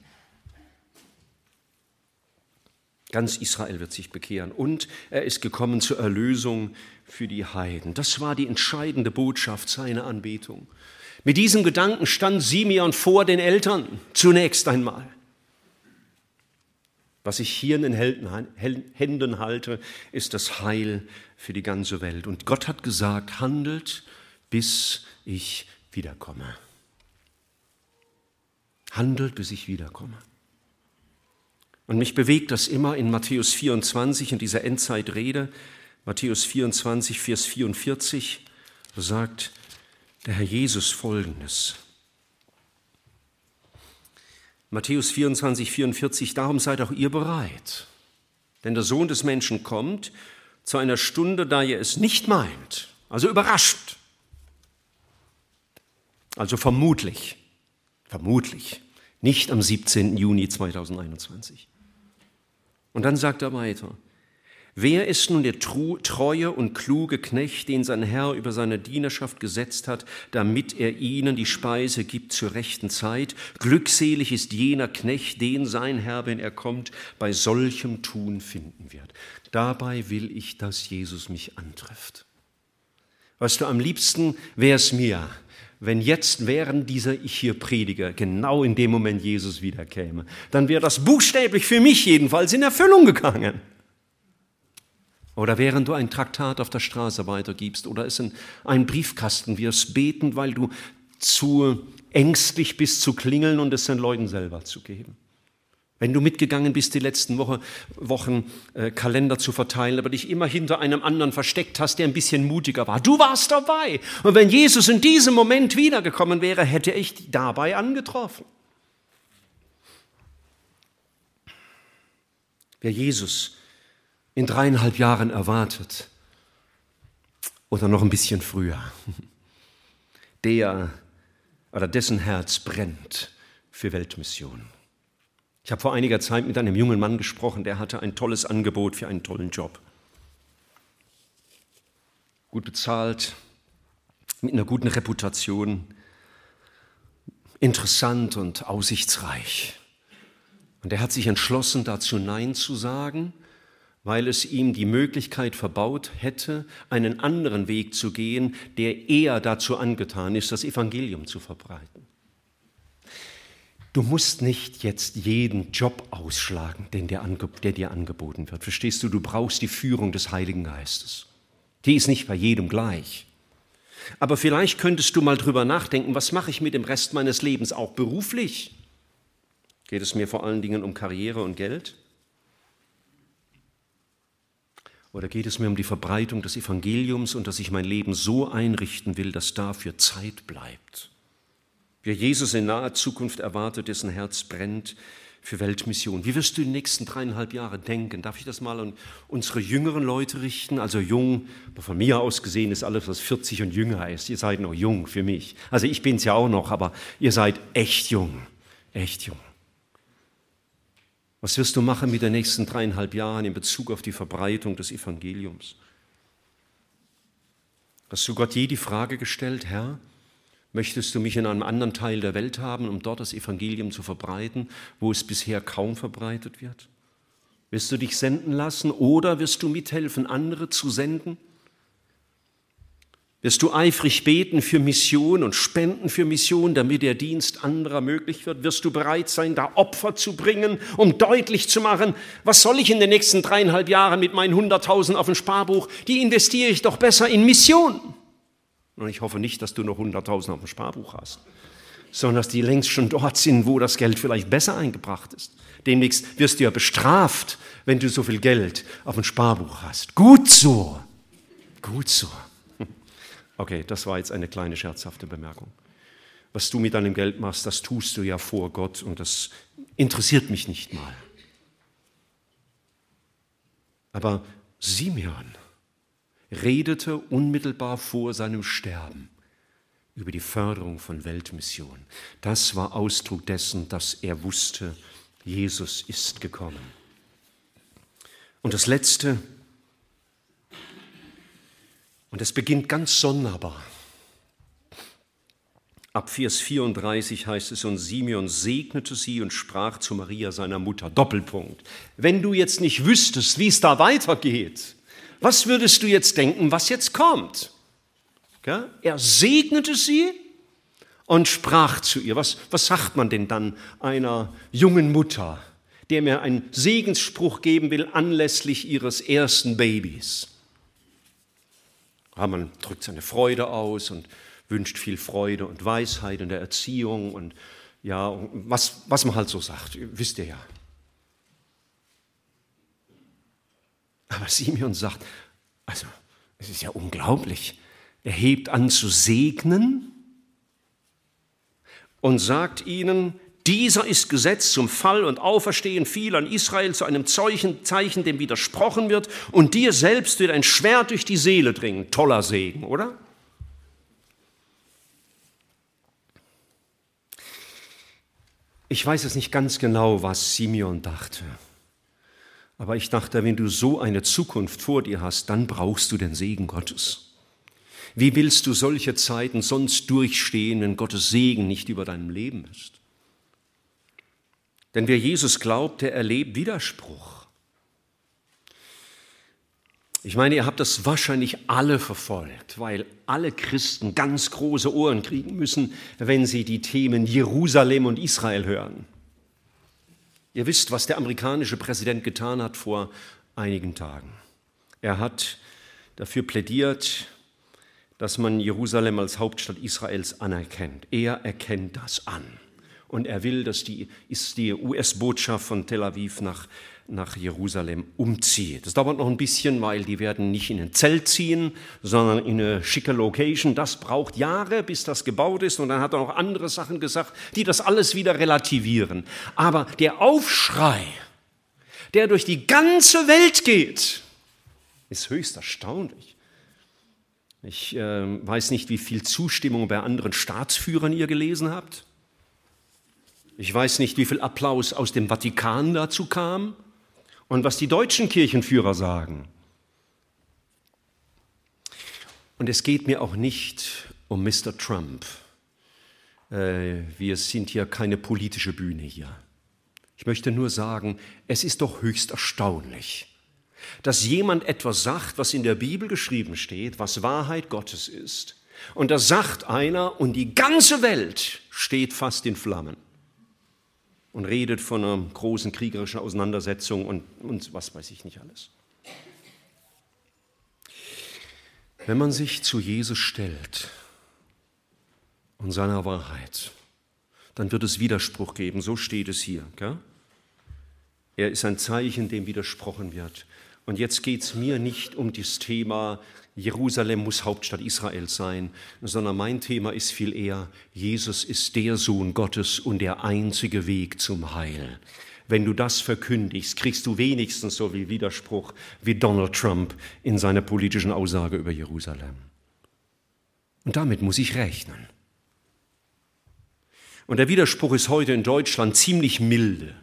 Ganz Israel wird sich bekehren und er ist gekommen zur Erlösung für die Heiden. Das war die entscheidende Botschaft seiner Anbetung. Mit diesem Gedanken stand Simeon vor den Eltern zunächst einmal. Was ich hier in den Händen halte, ist das Heil für die ganze Welt. Und Gott hat gesagt, handelt, bis ich wiederkomme. Handelt, bis ich wiederkomme. Und mich bewegt das immer in Matthäus 24, in dieser Endzeitrede, Matthäus 24, Vers 44, so sagt der Herr Jesus folgendes. Matthäus 24, 44, darum seid auch ihr bereit, denn der Sohn des Menschen kommt zu einer Stunde, da ihr es nicht meint, also überrascht, also vermutlich, vermutlich, nicht am 17. Juni 2021. Und dann sagt er weiter, Wer ist nun der treue und kluge Knecht, den sein Herr über seine Dienerschaft gesetzt hat, damit er ihnen die Speise gibt zur rechten Zeit? Glückselig ist jener Knecht, den sein Herr, wenn er kommt, bei solchem Tun finden wird. Dabei will ich, dass Jesus mich antrifft. Weißt du, am liebsten wäre es mir, wenn jetzt während dieser ich hier predige, genau in dem Moment Jesus wiederkäme, dann wäre das buchstäblich für mich jedenfalls in Erfüllung gegangen. Oder während du ein Traktat auf der Straße weitergibst oder es in einen Briefkasten wirst, beten, weil du zu ängstlich bist zu klingeln und es den Leuten selber zu geben. Wenn du mitgegangen bist, die letzten Woche, Wochen äh, Kalender zu verteilen, aber dich immer hinter einem anderen versteckt hast, der ein bisschen mutiger war. Du warst dabei. Und wenn Jesus in diesem Moment wiedergekommen wäre, hätte ich dich dabei angetroffen. Wer Jesus in dreieinhalb Jahren erwartet oder noch ein bisschen früher, (laughs) der oder dessen Herz brennt für Weltmission. Ich habe vor einiger Zeit mit einem jungen Mann gesprochen, der hatte ein tolles Angebot für einen tollen Job. Gut bezahlt, mit einer guten Reputation, interessant und aussichtsreich. Und er hat sich entschlossen, dazu Nein zu sagen weil es ihm die Möglichkeit verbaut hätte, einen anderen Weg zu gehen, der eher dazu angetan ist, das Evangelium zu verbreiten. Du musst nicht jetzt jeden Job ausschlagen, den der, der dir angeboten wird. Verstehst du, du brauchst die Führung des Heiligen Geistes. Die ist nicht bei jedem gleich. Aber vielleicht könntest du mal drüber nachdenken, was mache ich mit dem Rest meines Lebens, auch beruflich? Geht es mir vor allen Dingen um Karriere und Geld? Oder geht es mir um die Verbreitung des Evangeliums und dass ich mein Leben so einrichten will, dass dafür Zeit bleibt? Wer Jesus in naher Zukunft erwartet, dessen Herz brennt für Weltmission. Wie wirst du die nächsten dreieinhalb Jahre denken? Darf ich das mal an unsere jüngeren Leute richten? Also jung, von mir aus gesehen ist alles, was 40 und jünger ist. Ihr seid noch jung für mich. Also ich bin es ja auch noch, aber ihr seid echt jung, echt jung. Was wirst du machen mit den nächsten dreieinhalb Jahren in Bezug auf die Verbreitung des Evangeliums? Hast du Gott je die Frage gestellt, Herr, möchtest du mich in einem anderen Teil der Welt haben, um dort das Evangelium zu verbreiten, wo es bisher kaum verbreitet wird? Wirst du dich senden lassen oder wirst du mithelfen, andere zu senden? Wirst du eifrig beten für Mission und spenden für Mission, damit der Dienst anderer möglich wird? Wirst du bereit sein, da Opfer zu bringen, um deutlich zu machen, was soll ich in den nächsten dreieinhalb Jahren mit meinen 100.000 auf dem Sparbuch? Die investiere ich doch besser in Mission. Und ich hoffe nicht, dass du noch 100.000 auf dem Sparbuch hast, sondern dass die längst schon dort sind, wo das Geld vielleicht besser eingebracht ist. Demnächst wirst du ja bestraft, wenn du so viel Geld auf dem Sparbuch hast. Gut so. Gut so. Okay, das war jetzt eine kleine scherzhafte Bemerkung. Was du mit deinem Geld machst, das tust du ja vor Gott und das interessiert mich nicht mal. Aber Simeon redete unmittelbar vor seinem Sterben über die Förderung von Weltmission. Das war Ausdruck dessen, dass er wusste, Jesus ist gekommen. Und das Letzte, und es beginnt ganz sonderbar. Ab Vers 34 heißt es, und Simeon segnete sie und sprach zu Maria, seiner Mutter. Doppelpunkt. Wenn du jetzt nicht wüsstest, wie es da weitergeht, was würdest du jetzt denken, was jetzt kommt? Er segnete sie und sprach zu ihr. Was, was sagt man denn dann einer jungen Mutter, der mir einen Segensspruch geben will anlässlich ihres ersten Babys? Ja, man drückt seine Freude aus und wünscht viel Freude und Weisheit in der Erziehung und ja, was, was man halt so sagt, wisst ihr ja. Aber Simeon sagt, also es ist ja unglaublich, er hebt an zu segnen und sagt ihnen, dieser ist Gesetz zum Fall und Auferstehen vieler in Israel zu einem Zeichen, Zeichen, dem widersprochen wird, und dir selbst wird ein Schwert durch die Seele dringen. Toller Segen, oder? Ich weiß es nicht ganz genau, was Simeon dachte. Aber ich dachte, wenn du so eine Zukunft vor dir hast, dann brauchst du den Segen Gottes. Wie willst du solche Zeiten sonst durchstehen, wenn Gottes Segen nicht über deinem Leben ist? Denn wer Jesus glaubt, der erlebt Widerspruch. Ich meine, ihr habt das wahrscheinlich alle verfolgt, weil alle Christen ganz große Ohren kriegen müssen, wenn sie die Themen Jerusalem und Israel hören. Ihr wisst, was der amerikanische Präsident getan hat vor einigen Tagen. Er hat dafür plädiert, dass man Jerusalem als Hauptstadt Israels anerkennt. Er erkennt das an und er will, dass die, die US-Botschaft von Tel Aviv nach, nach Jerusalem umzieht. Das dauert noch ein bisschen, weil die werden nicht in ein Zelt ziehen, sondern in eine schicke Location. Das braucht Jahre, bis das gebaut ist. Und dann hat er noch andere Sachen gesagt, die das alles wieder relativieren. Aber der Aufschrei, der durch die ganze Welt geht, ist höchst erstaunlich. Ich äh, weiß nicht, wie viel Zustimmung bei anderen Staatsführern ihr gelesen habt. Ich weiß nicht, wie viel Applaus aus dem Vatikan dazu kam und was die deutschen Kirchenführer sagen. Und es geht mir auch nicht um Mr. Trump. Äh, wir sind hier keine politische Bühne hier. Ich möchte nur sagen, es ist doch höchst erstaunlich, dass jemand etwas sagt, was in der Bibel geschrieben steht, was Wahrheit Gottes ist. Und da sagt einer, und die ganze Welt steht fast in Flammen. Und redet von einer großen kriegerischen Auseinandersetzung und, und was weiß ich nicht alles. Wenn man sich zu Jesus stellt und seiner Wahrheit, dann wird es Widerspruch geben, so steht es hier. Gell? Er ist ein Zeichen, dem widersprochen wird. Und jetzt geht es mir nicht um das Thema, Jerusalem muss Hauptstadt Israels sein, sondern mein Thema ist viel eher, Jesus ist der Sohn Gottes und der einzige Weg zum Heil. Wenn du das verkündigst, kriegst du wenigstens so viel Widerspruch wie Donald Trump in seiner politischen Aussage über Jerusalem. Und damit muss ich rechnen. Und der Widerspruch ist heute in Deutschland ziemlich milde.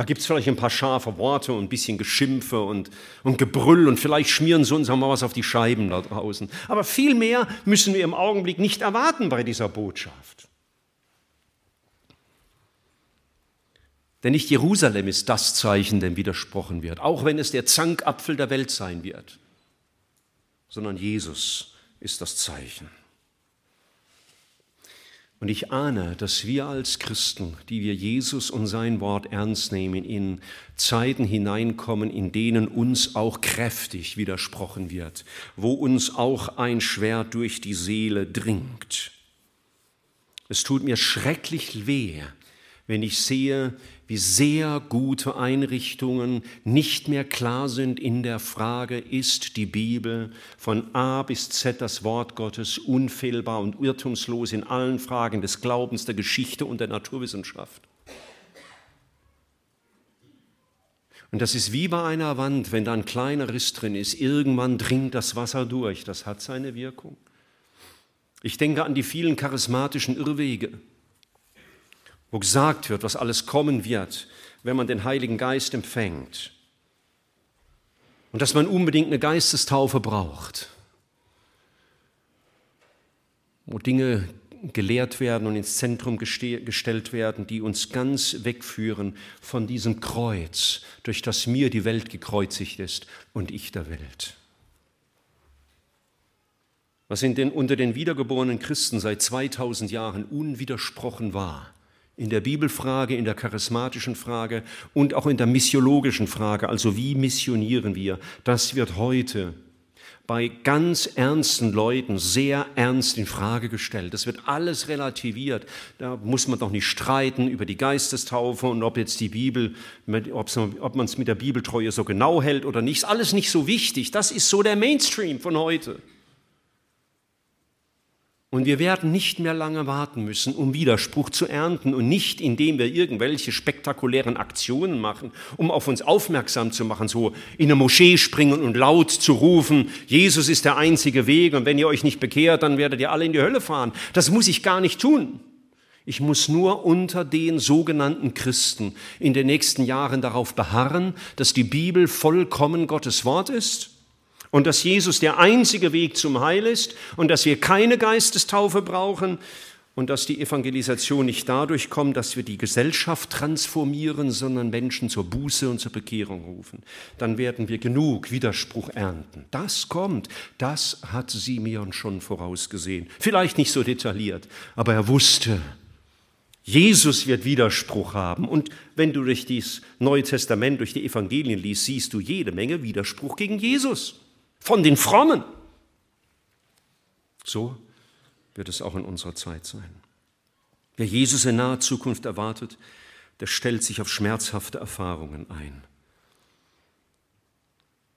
Da gibt es vielleicht ein paar scharfe Worte und ein bisschen Geschimpfe und, und Gebrüll und vielleicht schmieren sie uns auch mal was auf die Scheiben da draußen. Aber viel mehr müssen wir im Augenblick nicht erwarten bei dieser Botschaft. Denn nicht Jerusalem ist das Zeichen, dem widersprochen wird, auch wenn es der Zankapfel der Welt sein wird, sondern Jesus ist das Zeichen. Und ich ahne, dass wir als Christen, die wir Jesus und sein Wort ernst nehmen, in Zeiten hineinkommen, in denen uns auch kräftig widersprochen wird, wo uns auch ein Schwert durch die Seele dringt. Es tut mir schrecklich weh, wenn ich sehe, wie sehr gute Einrichtungen nicht mehr klar sind in der Frage, ist die Bibel von A bis Z das Wort Gottes unfehlbar und irrtumslos in allen Fragen des Glaubens, der Geschichte und der Naturwissenschaft. Und das ist wie bei einer Wand, wenn da ein kleiner Riss drin ist, irgendwann dringt das Wasser durch. Das hat seine Wirkung. Ich denke an die vielen charismatischen Irrwege wo gesagt wird, was alles kommen wird, wenn man den Heiligen Geist empfängt. Und dass man unbedingt eine Geistestaufe braucht, wo Dinge gelehrt werden und ins Zentrum gestellt werden, die uns ganz wegführen von diesem Kreuz, durch das mir die Welt gekreuzigt ist und ich der Welt. Was in den, unter den wiedergeborenen Christen seit 2000 Jahren unwidersprochen war, in der Bibelfrage, in der charismatischen Frage und auch in der missiologischen Frage, also wie missionieren wir, das wird heute bei ganz ernsten Leuten sehr ernst in Frage gestellt. Das wird alles relativiert. Da muss man doch nicht streiten über die Geistestaufe und ob jetzt die Bibel, ob man es mit der Bibeltreue so genau hält oder nicht. Ist alles nicht so wichtig. Das ist so der Mainstream von heute. Und wir werden nicht mehr lange warten müssen, um Widerspruch zu ernten und nicht indem wir irgendwelche spektakulären Aktionen machen, um auf uns aufmerksam zu machen, so in eine Moschee springen und laut zu rufen, Jesus ist der einzige Weg und wenn ihr euch nicht bekehrt, dann werdet ihr alle in die Hölle fahren. Das muss ich gar nicht tun. Ich muss nur unter den sogenannten Christen in den nächsten Jahren darauf beharren, dass die Bibel vollkommen Gottes Wort ist und dass Jesus der einzige Weg zum Heil ist und dass wir keine Geistestaufe brauchen und dass die Evangelisation nicht dadurch kommt, dass wir die Gesellschaft transformieren, sondern Menschen zur Buße und zur Bekehrung rufen, dann werden wir genug Widerspruch ernten. Das kommt, das hat Simeon schon vorausgesehen. Vielleicht nicht so detailliert, aber er wusste, Jesus wird Widerspruch haben. Und wenn du durch das Neue Testament, durch die Evangelien liest, siehst du jede Menge Widerspruch gegen Jesus von den Frommen. So wird es auch in unserer Zeit sein. Wer Jesus in naher Zukunft erwartet, der stellt sich auf schmerzhafte Erfahrungen ein.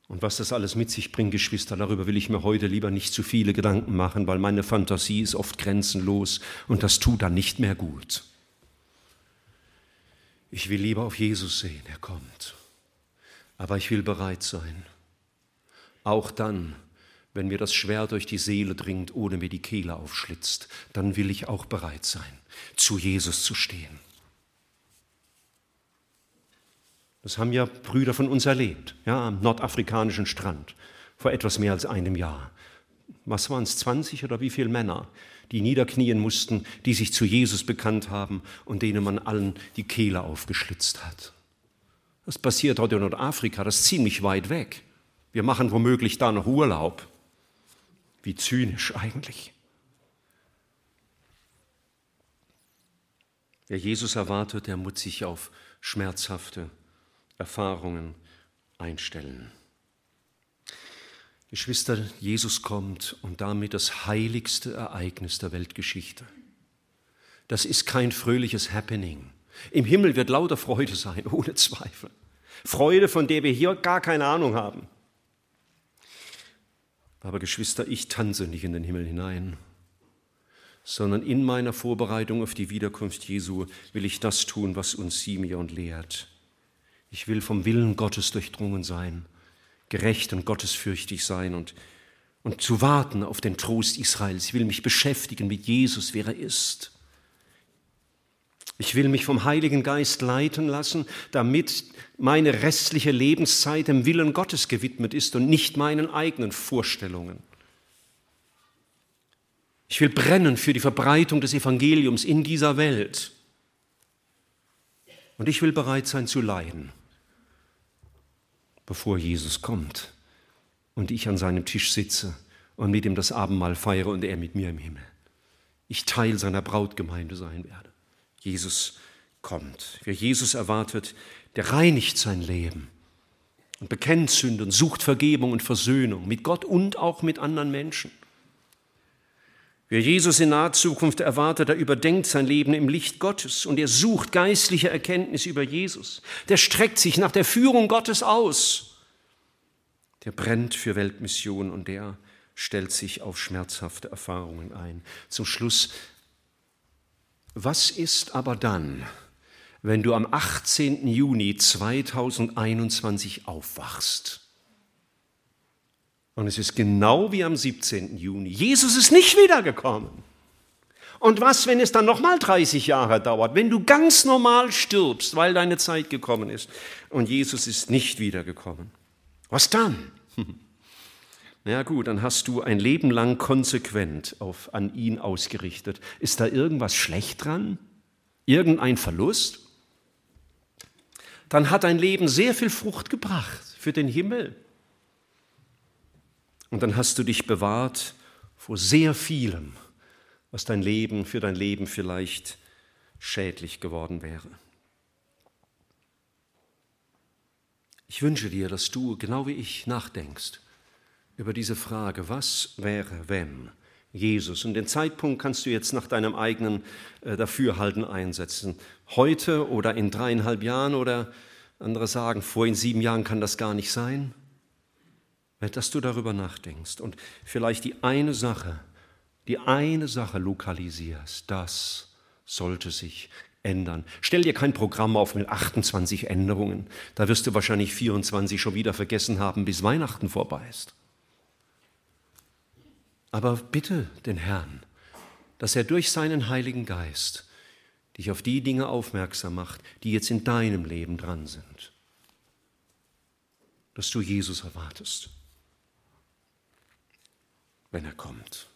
Und was das alles mit sich bringt, Geschwister, darüber will ich mir heute lieber nicht zu viele Gedanken machen, weil meine Fantasie ist oft grenzenlos und das tut dann nicht mehr gut. Ich will lieber auf Jesus sehen, er kommt. Aber ich will bereit sein auch dann, wenn mir das Schwert durch die Seele dringt, ohne mir die Kehle aufschlitzt, dann will ich auch bereit sein, zu Jesus zu stehen. Das haben ja Brüder von uns erlebt, ja, am nordafrikanischen Strand vor etwas mehr als einem Jahr. Was waren es, 20 oder wie viele Männer, die niederknien mussten, die sich zu Jesus bekannt haben und denen man allen die Kehle aufgeschlitzt hat. Das passiert heute in Nordafrika, das ist ziemlich weit weg. Wir machen womöglich da noch Urlaub. Wie zynisch eigentlich. Wer Jesus erwartet, der muss sich auf schmerzhafte Erfahrungen einstellen. Geschwister, Jesus kommt und damit das heiligste Ereignis der Weltgeschichte. Das ist kein fröhliches Happening. Im Himmel wird lauter Freude sein, (laughs) ohne Zweifel. Freude, von der wir hier gar keine Ahnung haben. Aber Geschwister, ich tanze nicht in den Himmel hinein, sondern in meiner Vorbereitung auf die Wiederkunft Jesu will ich das tun, was uns Simeon lehrt. Ich will vom Willen Gottes durchdrungen sein, gerecht und gottesfürchtig sein und, und zu warten auf den Trost Israels. Ich will mich beschäftigen mit Jesus, wer er ist. Ich will mich vom Heiligen Geist leiten lassen, damit meine restliche Lebenszeit dem Willen Gottes gewidmet ist und nicht meinen eigenen Vorstellungen. Ich will brennen für die Verbreitung des Evangeliums in dieser Welt. Und ich will bereit sein zu leiden, bevor Jesus kommt und ich an seinem Tisch sitze und mit ihm das Abendmahl feiere und er mit mir im Himmel. Ich Teil seiner Brautgemeinde sein werde. Jesus kommt. Wer Jesus erwartet, der reinigt sein Leben und bekennt Sünden, sucht Vergebung und Versöhnung mit Gott und auch mit anderen Menschen. Wer Jesus in naher Zukunft erwartet, der überdenkt sein Leben im Licht Gottes und er sucht geistliche Erkenntnis über Jesus. Der streckt sich nach der Führung Gottes aus. Der brennt für Weltmission und der stellt sich auf schmerzhafte Erfahrungen ein. Zum Schluss was ist aber dann, wenn du am 18. Juni 2021 aufwachst? Und es ist genau wie am 17. Juni. Jesus ist nicht wiedergekommen. Und was, wenn es dann nochmal 30 Jahre dauert, wenn du ganz normal stirbst, weil deine Zeit gekommen ist und Jesus ist nicht wiedergekommen? Was dann? (laughs) Na ja, gut, dann hast du ein Leben lang konsequent auf, an ihn ausgerichtet. Ist da irgendwas schlecht dran? Irgendein Verlust? Dann hat dein Leben sehr viel Frucht gebracht für den Himmel. Und dann hast du dich bewahrt vor sehr vielem, was dein Leben für dein Leben vielleicht schädlich geworden wäre. Ich wünsche dir, dass du genau wie ich nachdenkst über diese Frage, was wäre, wenn Jesus, und den Zeitpunkt kannst du jetzt nach deinem eigenen äh, Dafürhalten einsetzen, heute oder in dreieinhalb Jahren oder andere sagen, vor in sieben Jahren kann das gar nicht sein, dass du darüber nachdenkst und vielleicht die eine Sache, die eine Sache lokalisierst, das sollte sich ändern. Stell dir kein Programm auf mit 28 Änderungen, da wirst du wahrscheinlich 24 schon wieder vergessen haben, bis Weihnachten vorbei ist. Aber bitte den Herrn, dass er durch seinen Heiligen Geist dich auf die Dinge aufmerksam macht, die jetzt in deinem Leben dran sind. Dass du Jesus erwartest, wenn er kommt.